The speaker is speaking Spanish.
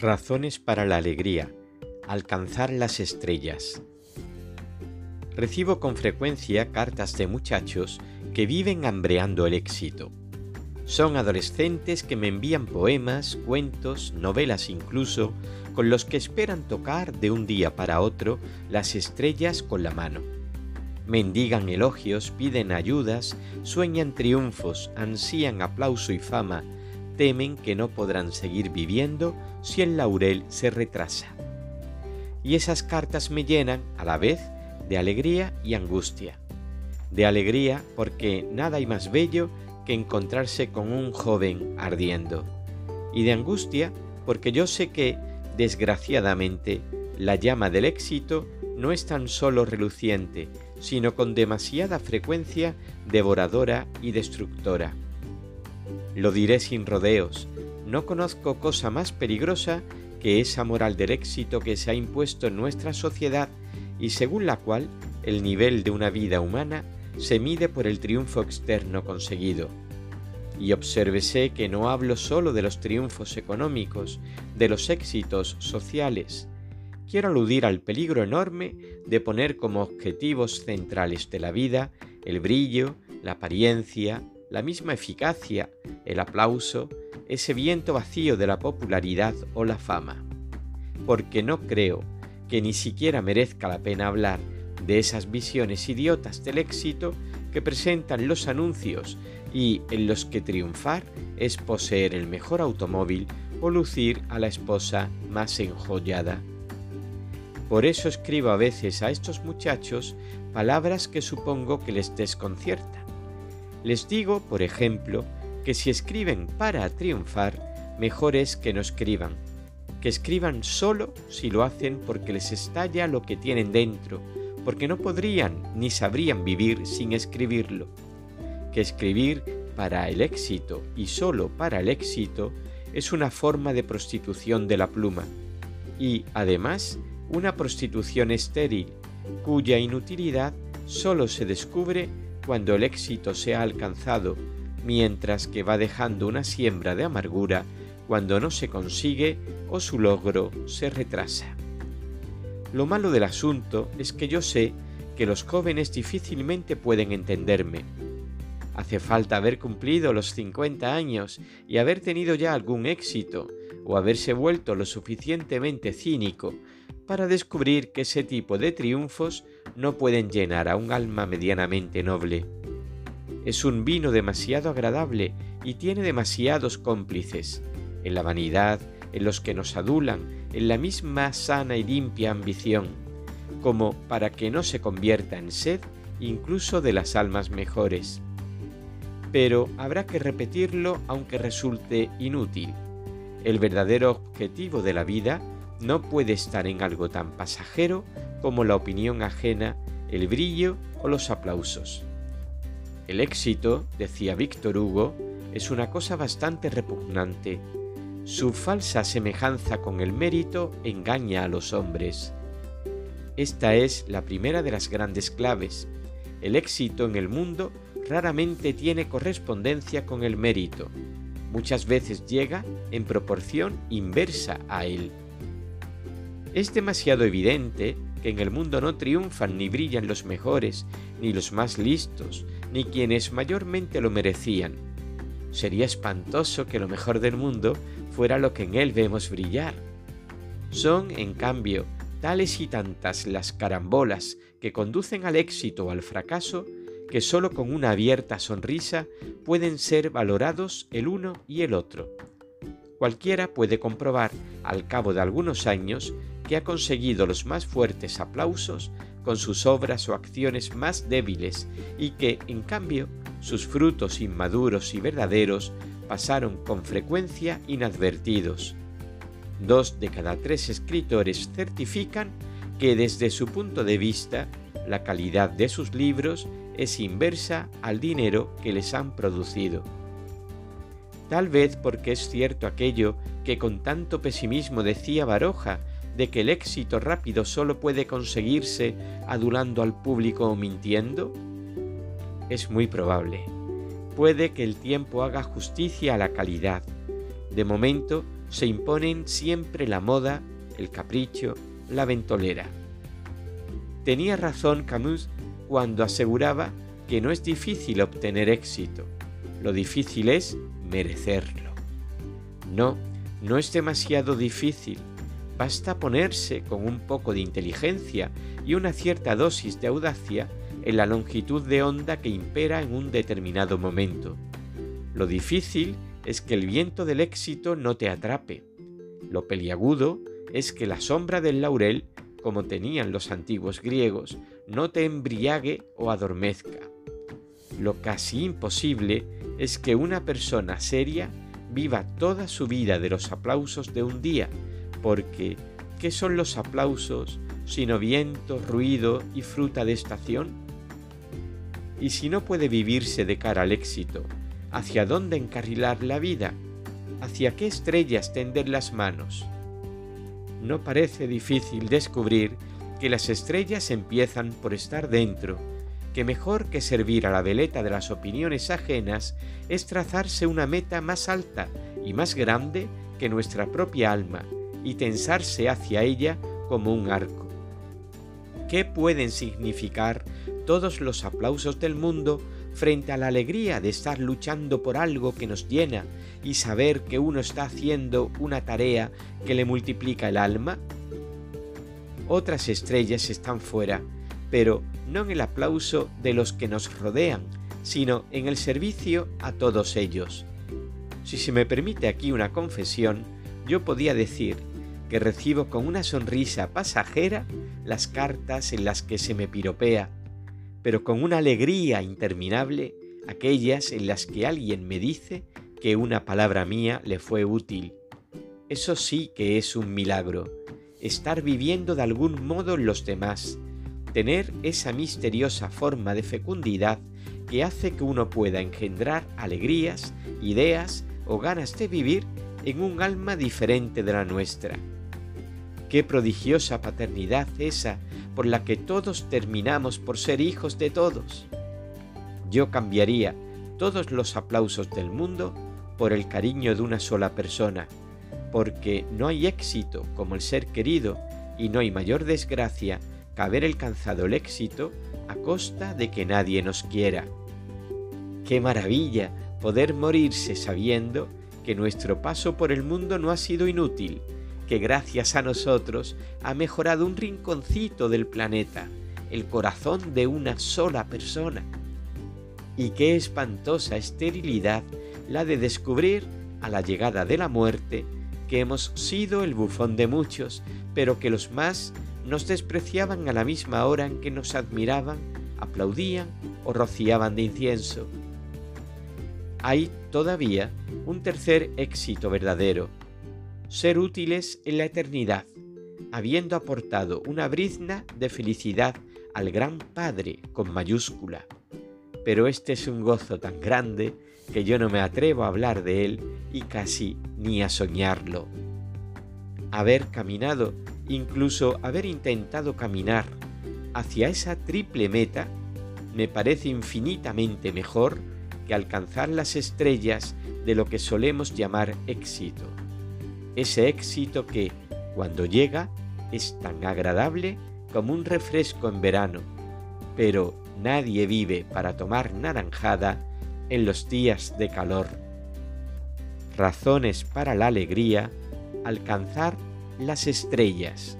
Razones para la alegría. Alcanzar las estrellas. Recibo con frecuencia cartas de muchachos que viven hambreando el éxito. Son adolescentes que me envían poemas, cuentos, novelas incluso, con los que esperan tocar de un día para otro las estrellas con la mano. Mendigan elogios, piden ayudas, sueñan triunfos, ansían aplauso y fama, temen que no podrán seguir viviendo si el laurel se retrasa. Y esas cartas me llenan a la vez de alegría y angustia. De alegría porque nada hay más bello que encontrarse con un joven ardiendo. Y de angustia porque yo sé que, desgraciadamente, la llama del éxito no es tan solo reluciente, sino con demasiada frecuencia devoradora y destructora. Lo diré sin rodeos, no conozco cosa más peligrosa que esa moral del éxito que se ha impuesto en nuestra sociedad y según la cual el nivel de una vida humana se mide por el triunfo externo conseguido. Y obsérvese que no hablo solo de los triunfos económicos, de los éxitos sociales. Quiero aludir al peligro enorme de poner como objetivos centrales de la vida el brillo, la apariencia, la misma eficacia, el aplauso, ese viento vacío de la popularidad o la fama. Porque no creo que ni siquiera merezca la pena hablar de esas visiones idiotas del éxito que presentan los anuncios y en los que triunfar es poseer el mejor automóvil o lucir a la esposa más enjollada. Por eso escribo a veces a estos muchachos palabras que supongo que les desconciertan les digo, por ejemplo, que si escriben para triunfar, mejor es que no escriban, que escriban solo si lo hacen porque les estalla lo que tienen dentro, porque no podrían ni sabrían vivir sin escribirlo, que escribir para el éxito y solo para el éxito es una forma de prostitución de la pluma. Y, además, una prostitución estéril, cuya inutilidad solo se descubre cuando el éxito se ha alcanzado, mientras que va dejando una siembra de amargura cuando no se consigue o su logro se retrasa. Lo malo del asunto es que yo sé que los jóvenes difícilmente pueden entenderme. Hace falta haber cumplido los 50 años y haber tenido ya algún éxito o haberse vuelto lo suficientemente cínico para descubrir que ese tipo de triunfos no pueden llenar a un alma medianamente noble. Es un vino demasiado agradable y tiene demasiados cómplices, en la vanidad, en los que nos adulan, en la misma sana y limpia ambición, como para que no se convierta en sed incluso de las almas mejores. Pero habrá que repetirlo aunque resulte inútil. El verdadero objetivo de la vida no puede estar en algo tan pasajero como la opinión ajena, el brillo o los aplausos. El éxito, decía Víctor Hugo, es una cosa bastante repugnante. Su falsa semejanza con el mérito engaña a los hombres. Esta es la primera de las grandes claves. El éxito en el mundo raramente tiene correspondencia con el mérito. Muchas veces llega en proporción inversa a él. Es demasiado evidente que en el mundo no triunfan ni brillan los mejores, ni los más listos, ni quienes mayormente lo merecían. Sería espantoso que lo mejor del mundo fuera lo que en él vemos brillar. Son, en cambio, tales y tantas las carambolas que conducen al éxito o al fracaso que sólo con una abierta sonrisa pueden ser valorados el uno y el otro. Cualquiera puede comprobar al cabo de algunos años que ha conseguido los más fuertes aplausos con sus obras o acciones más débiles y que, en cambio, sus frutos inmaduros y verdaderos pasaron con frecuencia inadvertidos. Dos de cada tres escritores certifican que desde su punto de vista la calidad de sus libros es inversa al dinero que les han producido. Tal vez porque es cierto aquello que con tanto pesimismo decía Baroja de que el éxito rápido solo puede conseguirse adulando al público o mintiendo? Es muy probable. Puede que el tiempo haga justicia a la calidad. De momento, se imponen siempre la moda, el capricho, la ventolera. Tenía razón Camus cuando aseguraba que no es difícil obtener éxito, lo difícil es merecerlo. No, no es demasiado difícil, basta ponerse con un poco de inteligencia y una cierta dosis de audacia en la longitud de onda que impera en un determinado momento. Lo difícil es que el viento del éxito no te atrape. Lo peliagudo es que la sombra del laurel, como tenían los antiguos griegos, no te embriague o adormezca. Lo casi imposible es que una persona seria viva toda su vida de los aplausos de un día, porque ¿qué son los aplausos sino viento, ruido y fruta de estación? Y si no puede vivirse de cara al éxito, ¿hacia dónde encarrilar la vida? ¿Hacia qué estrellas tender las manos? No parece difícil descubrir que las estrellas empiezan por estar dentro, que mejor que servir a la veleta de las opiniones ajenas es trazarse una meta más alta y más grande que nuestra propia alma y tensarse hacia ella como un arco. ¿Qué pueden significar todos los aplausos del mundo frente a la alegría de estar luchando por algo que nos llena y saber que uno está haciendo una tarea que le multiplica el alma? Otras estrellas están fuera, pero no en el aplauso de los que nos rodean, sino en el servicio a todos ellos. Si se me permite aquí una confesión, yo podía decir que recibo con una sonrisa pasajera las cartas en las que se me piropea, pero con una alegría interminable aquellas en las que alguien me dice que una palabra mía le fue útil. Eso sí que es un milagro, estar viviendo de algún modo los demás, tener esa misteriosa forma de fecundidad que hace que uno pueda engendrar alegrías, ideas o ganas de vivir en un alma diferente de la nuestra. Qué prodigiosa paternidad esa por la que todos terminamos por ser hijos de todos. Yo cambiaría todos los aplausos del mundo por el cariño de una sola persona, porque no hay éxito como el ser querido y no hay mayor desgracia que haber alcanzado el éxito a costa de que nadie nos quiera. Qué maravilla poder morirse sabiendo que nuestro paso por el mundo no ha sido inútil, que gracias a nosotros ha mejorado un rinconcito del planeta, el corazón de una sola persona. Y qué espantosa esterilidad la de descubrir a la llegada de la muerte que hemos sido el bufón de muchos, pero que los más nos despreciaban a la misma hora en que nos admiraban, aplaudían o rociaban de incienso. Hay todavía un tercer éxito verdadero, ser útiles en la eternidad, habiendo aportado una brizna de felicidad al gran Padre con mayúscula. Pero este es un gozo tan grande que yo no me atrevo a hablar de él y casi ni a soñarlo. Haber caminado, incluso haber intentado caminar hacia esa triple meta, me parece infinitamente mejor que alcanzar las estrellas de lo que solemos llamar éxito. Ese éxito que, cuando llega, es tan agradable como un refresco en verano, pero nadie vive para tomar naranjada en los días de calor. Razones para la alegría, alcanzar las estrellas.